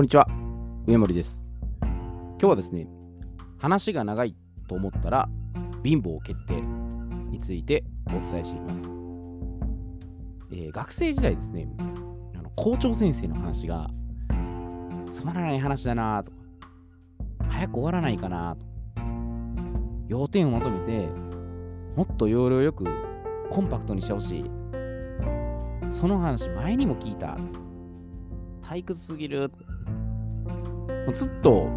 こんにちは、上森です。今日はですね、話が長いと思ったら貧乏決定についてお伝えしていきます。えー学生時代ですね、あの校長先生の話がつまらない話だなとか、早く終わらないかなと、要点をまとめて、もっと要領よくコンパクトにしてほしい。その話前にも聞いた。退屈すぎるとか。ずっと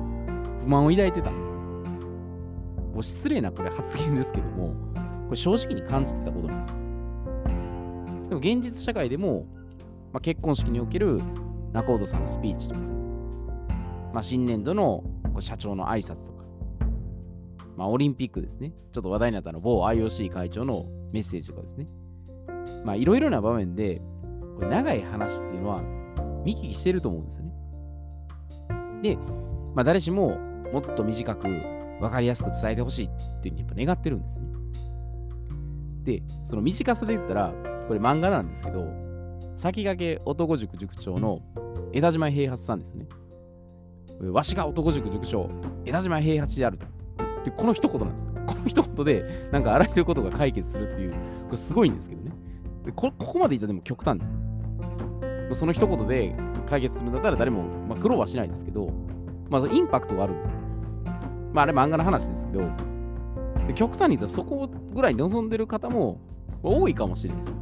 不満を抱いてたんです。もう失礼なこれ発言ですけども、これ正直に感じてたことなんです。でも現実社会でも、まあ、結婚式における仲人さんのスピーチとか、まあ、新年度のこう社長の挨拶とか、まあ、オリンピックですね。ちょっと話題になったの某 IOC 会長のメッセージとかですね。まあいろいろな場面で、これ長い話っていうのは見聞きしてると思うんですよね。で、まあ誰しももっと短く分かりやすく伝えてほしいっていうふうにやっぱ願ってるんですね。で、その短さで言ったら、これ漫画なんですけど、先駆け男塾塾長の枝島平八さんですね。わしが男塾塾長、枝島平八である。ってこの一言なんです。この一言で、なんかあらゆることが解決するっていう、これすごいんですけどね。でこここまでいったらでも極端ですね。その一言で解決するんだったら誰も、まあ、苦労はしないですけど、まあ、インパクトがある。まあ、あれ漫画の話ですけど、極端に言ったらそこぐらい望んでる方も多いかもしれないです。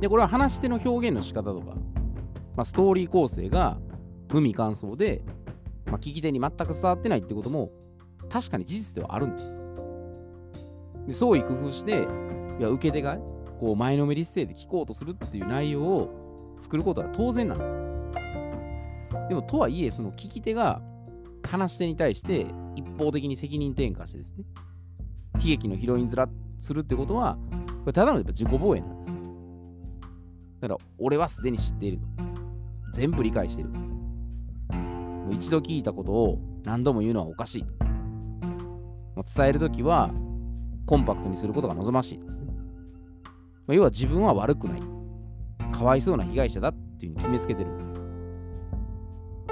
で、これは話し手の表現の仕方とか、まあ、ストーリー構成が無味乾燥で、まあ、聞き手に全く伝わってないってことも確かに事実ではあるんです。で、創意工夫して、いや、受け手がこう前のめり姿勢で聞こうとするっていう内容を作ることは当然なんです。でも、とはいえ、その聞き手が話し手に対して一方的に責任転嫁してですね、悲劇のヒロイン面するってことは、これただのやっぱ自己防衛なんです。だから、俺はすでに知っていると。全部理解していると。もう一度聞いたことを何度も言うのはおかしい。もう伝えるときは、コンパクトにすることが望ましいですね。まあ要は自分は悪くない。かわいそうな被害者だっていうふうに決めつけてるんです。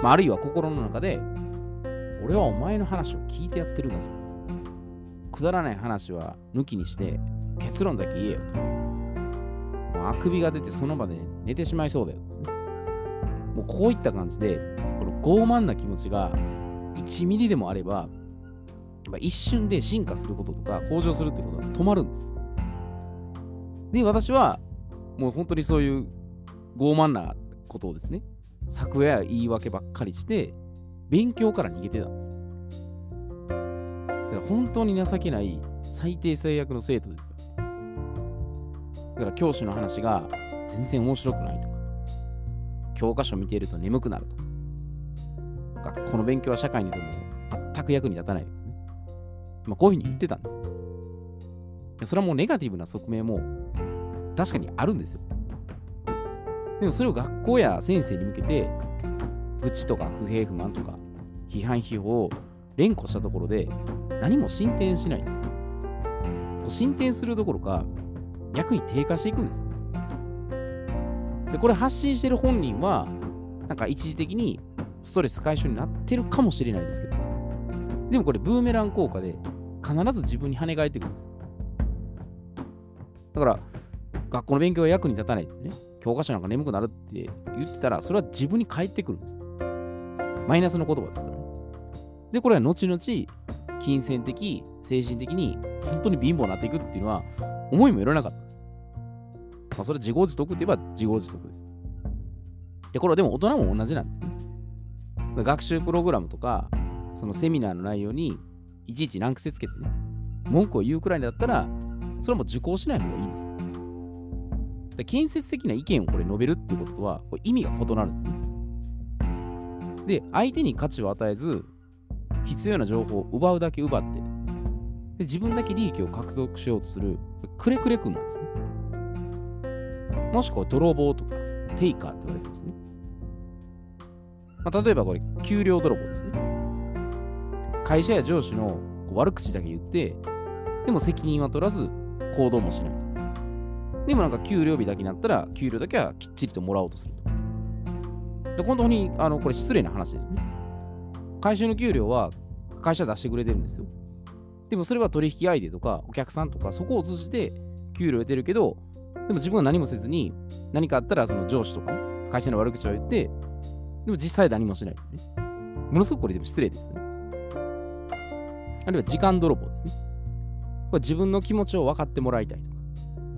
まあ、あるいは心の中で、俺はお前の話を聞いてやってるんだぞ。くだらない話は抜きにして結論だけ言えよと。もうあくびが出てその場で寝てしまいそうだよですね。もうこういった感じで、この傲慢な気持ちが1ミリでもあれば、一瞬で進化することとか向上するってことが止まるんです。で、私はもう本当にそういう傲慢なことをですね、策や言い訳ばっかりして、勉強から逃げてたんです。だから本当に情けない最低最悪の生徒ですよ。だから教師の話が全然面白くないとか、教科書見ていると眠くなるとか、学校の勉強は社会にでも全く役に立たないですね。まあ、こういうふうに言ってたんです。それはもうネガティブな側面も確かにあるんですよ。でもそれを学校や先生に向けて、愚痴とか不平不満とか批判批評を連呼したところで何も進展しないんです。進展するどころか逆に低下していくんです。で、これ発信してる本人はなんか一時的にストレス解消になってるかもしれないですけど、でもこれブーメラン効果で必ず自分に跳ね返ってくるんです。だから学校の勉強は役に立たないってね、教科書なんか眠くなるって言ってたら、それは自分に返ってくるんです。マイナスの言葉ですからね。で、これは後々、金銭的、精神的に本当に貧乏になっていくっていうのは、思いもよらなかったんです。まあ、それ自業自得って言えば自業自得です。で、これはでも大人も同じなんですね。学習プログラムとか、そのセミナーの内容にいちいち難癖つけてね、文句を言うくらいだったら、それはもう受講しない方がいいんです。で建設的な意見をこれ述べるっていうこととはこれ意味が異なるんですね。で、相手に価値を与えず、必要な情報を奪うだけ奪って、で自分だけ利益を獲得しようとする、くれくれくんなんですね。もしくは泥棒とか、テイカーって言われてますね。まあ、例えばこれ、給料泥棒ですね。会社や上司のこう悪口だけ言って、でも責任は取らず行動もしない。でもなんか給料日だけになったら、給料だけはきっちりともらおうとすると。で本当にあのこれ失礼な話ですね。会社の給料は会社出してくれてるんですよ。でもそれは取引相手とかお客さんとかそこを通じて給料を得てるけど、でも自分は何もせずに何かあったらその上司とか、ね、会社の悪口を言って、でも実際何もしない、ね。ものすごくこれでも失礼ですね。あるいは時間泥棒ですね。これ自分の気持ちを分かってもらいたいと、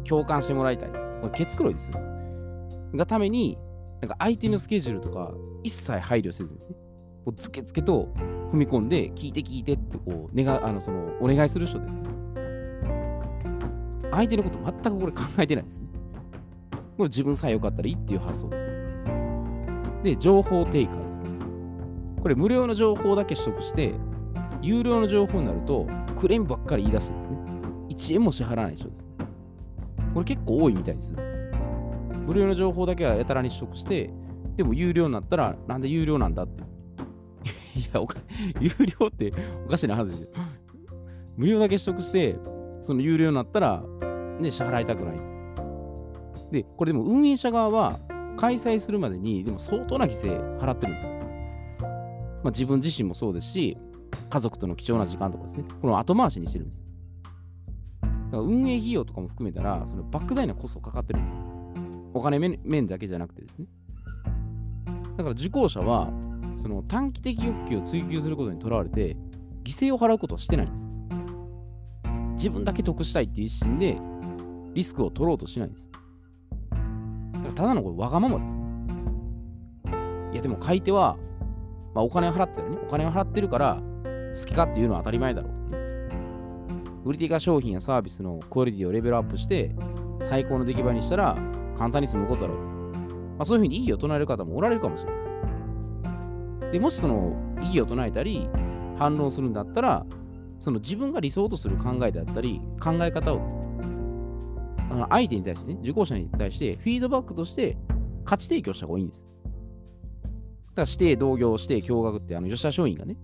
共感してもらいたい。これケツ黒いですよ。がために、なんか相手のスケジュールとか一切配慮せずですね。こうつけつけと踏み込んで、聞いて聞いてってこう、願あのそのお願いする人ですね。相手のこと全くこれ考えてないですね。もう自分さえ良かったらいいっていう発想ですね。で、情報テイカーですね。これ無料の情報だけ取得して、有料の情報になると、クレームばっかり言い出してですね。1円も支払わない人ですね。これ結構多いみたいです。無料の情報だけはやたらに取得して、でも有料になったら、なんで有料なんだって いや、おか 有料って おかしいなはずですよ。無料だけ取得して、その有料になったら、ね、支払いたくない。で、これでも運営者側は開催するまでに、でも相当な犠牲払ってるんですよ。まあ、自分自身もそうですし、家族との貴重な時間とかですね、この後回しにしてるんです。だから運営費用とかも含めたら、その莫大なコストかかってるんです。お金面だけじゃなくてですね。だから受講者は、その短期的欲求を追求することにとらわれて、犠牲を払うことはしてないんです。自分だけ得したいっていう一心で、リスクを取ろうとしないんです。ただのこれわがままです。いや、でも買い手は、まあ、お金を払ってるね。お金を払ってるから、好きかっていうのは当たり前だろうと、ね。売り手が商品やサービスのクオリティをレベルアップして、最高の出来栄えにしたら、簡単に済むことだろう。まあ、そういうふうに異議を唱える方もおられるかもしれません。でもしその異議を唱えたり反論するんだったらその自分が理想とする考えであったり考え方をですねあの相手に対してね受講者に対してフィードバックとして価値提供した方がいいんですだから指定同業指定共学ってあの吉田松陰がね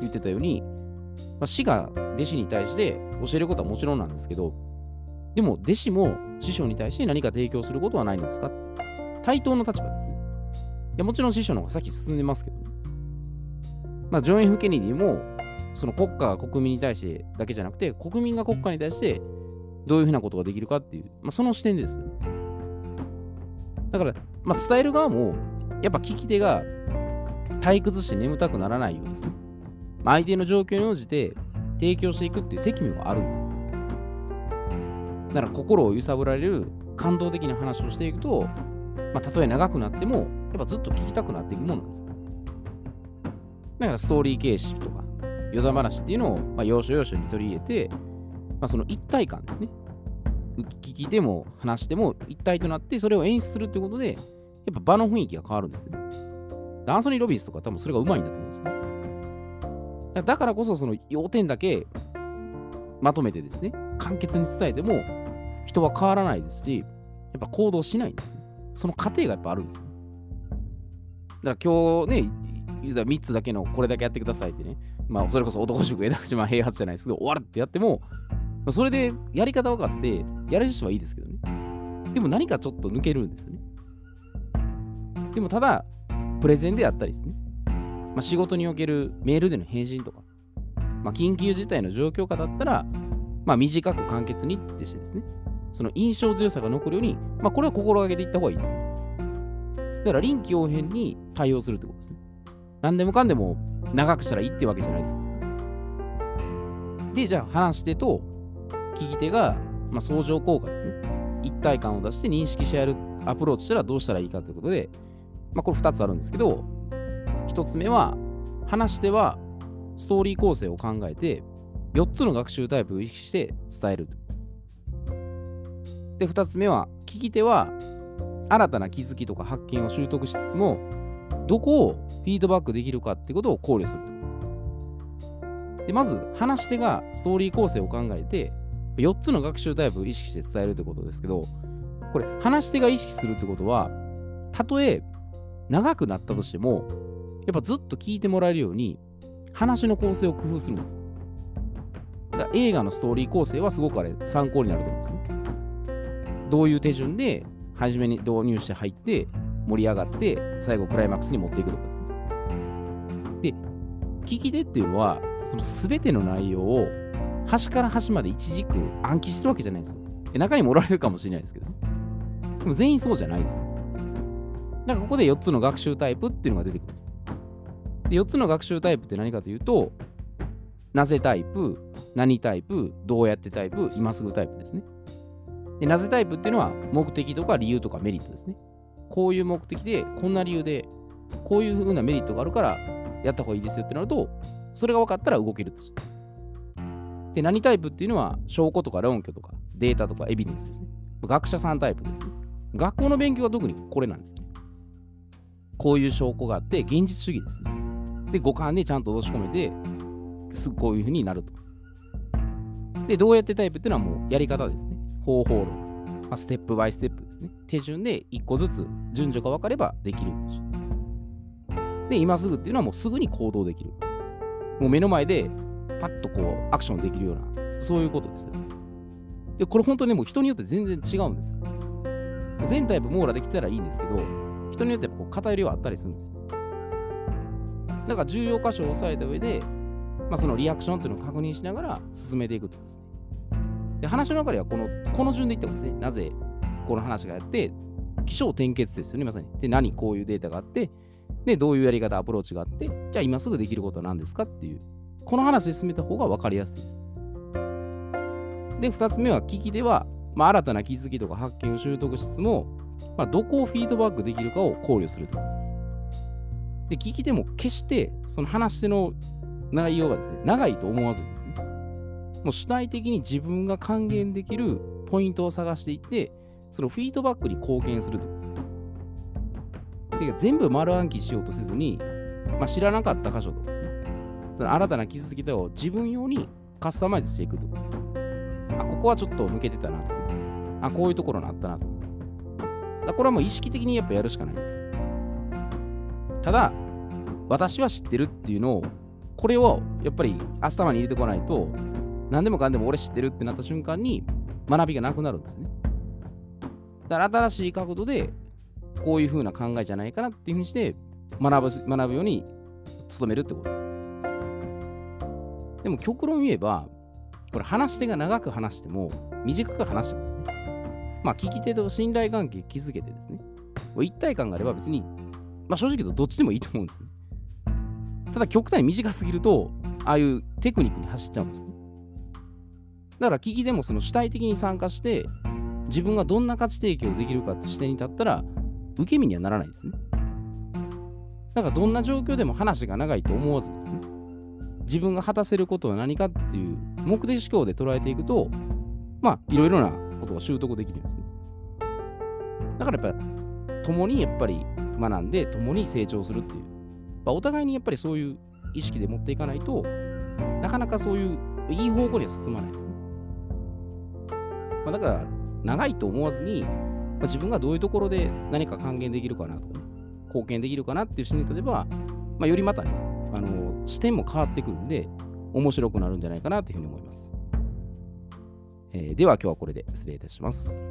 言ってたように、まあ、師が弟子に対して教えることはもちろんなんですけどでも弟子も師匠に対して何か提供することはないんですか対等の立場ですねいやもちろん師匠の方が先進んでますけどねまあ、ジョン・ F・ ケネディも、その国家が国民に対してだけじゃなくて、国民が国家に対してどういうふうなことができるかっていう、まあ、その視点ですよ。だから、まあ、伝える側も、やっぱ聞き手が退屈して眠たくならないようですね。相手の状況に応じて提供していくっていう責務があるんです。だから心を揺さぶられる感動的な話をしていくと、まあ、たとえ長くなっても、やっぱずっと聞きたくなっていくものなんです。だからストーリー形式とか、余談話っていうのを、まあ、要所要所に取り入れて、まあ、その一体感ですね。聞き手も話しても一体となって、それを演出するってことで、やっぱ場の雰囲気が変わるんですね。アンソニー・ロビンスとか多分それがうまいんだと思うんですね。だからこそその要点だけまとめてですね、簡潔に伝えても人は変わらないですし、やっぱ行動しないんですね。その過程がやっぱあるんですね。だから今日ね、3つだけのこれだけやってくださいってね、まあ、それこそ男塾枝島平発じゃないですけど、終わるってやっても、それでやり方分かって、やれる人はいいですけどね。でも何かちょっと抜けるんですね。でもただ、プレゼンであったりですね。まあ、仕事におけるメールでの返信とか、まあ、緊急事態の状況下だったら、まあ、短く簡潔にってしてですね、その印象強さが残るように、まあ、これは心がけていった方がいいですね。だから臨機応変に対応するってことですね。何でもかんでも長くしたらいいってわけじゃないです。で、じゃあ話し手と聞き手が、まあ、相乗効果ですね。一体感を出して認識し合えるアプローチしたらどうしたらいいかということで、まあ、これ2つあるんですけど、1つ目は、話し手はストーリー構成を考えて、4つの学習タイプを意識して伝える。で、2つ目は、聞き手は新たな気づきとか発見を習得しつつも、どこをフィードバックできるかってことを考慮するってことです。でまず、話し手がストーリー構成を考えて、4つの学習タイプを意識して伝えるってことですけど、これ、話し手が意識するってことは、たとえ長くなったとしても、やっぱずっと聞いてもらえるように、話の構成を工夫するんです。だ映画のストーリー構成はすごくあれ参考になると思うんですね。どういう手順で初めに導入して入って、盛り上がって最後クライマックスに持っていくとかですね。で、聞き手っていうのはその全ての内容を端から端まで一軸暗記してるわけじゃないんですよ。中にもおられるかもしれないですけど、でも全員そうじゃないです。だからここで4つの学習タイプっていうのが出てくるんです。で4つの学習タイプって何かというと、なぜタイプ、何タイプ、どうやってタイプ、今すぐタイプですね。でなぜタイプっていうのは目的とか理由とかメリットですね。こういう目的で、こんな理由で、こういうふうなメリットがあるからやった方がいいですよってなると、それが分かったら動けると。で、何タイプっていうのは証拠とか論拠とかデータとかエビデンスですね。学者さんタイプですね。学校の勉強は特にこれなんですね。こういう証拠があって、現実主義ですね。で、五感でちゃんと落とし込めて、すぐこういうふうになると。で、どうやってタイプっていうのはもうやり方ですね。方法論。まあ、ステップバイステップですね。手順で一個ずつ順序が分かればできるで、今すぐっていうのはもうすぐに行動できる。もう目の前でパッとこうアクションできるような、そういうことですね。で、これ本当にもう人によって全然違うんです。全タイプ網羅できたらいいんですけど、人によってこう偏りはあったりするんです。だから重要箇所を押さえた上で、まあ、そのリアクションっていうのを確認しながら進めていくとですね。で、話の中ではこのこの順でいってもですね、なぜこの話がやって、起承転結ですよね、まさに。で、何こういうデータがあって、で、どういうやり方、アプローチがあって、じゃあ今すぐできることは何ですかっていう、この話で進めた方が分かりやすいです。で、2つ目は、聞きでは、まあ、新たな気づきとか発見を習得しつつも、まあ、どこをフィードバックできるかを考慮するということです。で、聞き手も決してその話しの内容がですね、長いと思わずですね、もう主体的に自分が還元できるポイントを探していって、そのフィードバックに貢献するというですね。で全部丸暗記しようとせずに、まあ、知らなかった箇所とかですね、その新たな気づきとを自分用にカスタマイズしていくとかですね。あ、ここはちょっと抜けてたなとか、あ、こういうところがあったなとか。だこれはもう意識的にやっぱやるしかないです。ただ、私は知ってるっていうのを、これをやっぱり頭に入れてこないと、何でもかんでも俺知ってるってなった瞬間に学びがなくなるんですね。だから新しい角度でこういう風な考えじゃないかなっていう風にして学ぶ学ぶように努めるってことです。でも極論言えば、これ話し手が長く話しても短く話してもですね。まあ聞き手と信頼関係築けてですね。一体感があれば別に、まあ正直言うとどっちでもいいと思うんですね。ただ極端に短すぎると、ああいうテクニックに走っちゃうんですね。だから聞き手もその主体的に参加して、自分がどんな価値提供できるかって視点に立ったら、受け身にはならないですね。だからどんな状況でも話が長いと思わずですね、自分が果たせることは何かっていう目的思考で捉えていくと、まあ、いろいろなことを習得できるんですね。だからやっぱ、共にやっぱり学んで、共に成長するっていう、まあ、お互いにやっぱりそういう意識で持っていかないとなかなかそういういい方向には進まないですね。まあ、だから、長いと思わずに、まあ、自分がどういうところで何か還元できるかなとか、ね、貢献できるかなっていう視点に立てば、まあ、よりまたね、あの視点も変わってくるんで、面白くなるんじゃないかなというふうに思います。えー、では今日はこれで失礼いたします。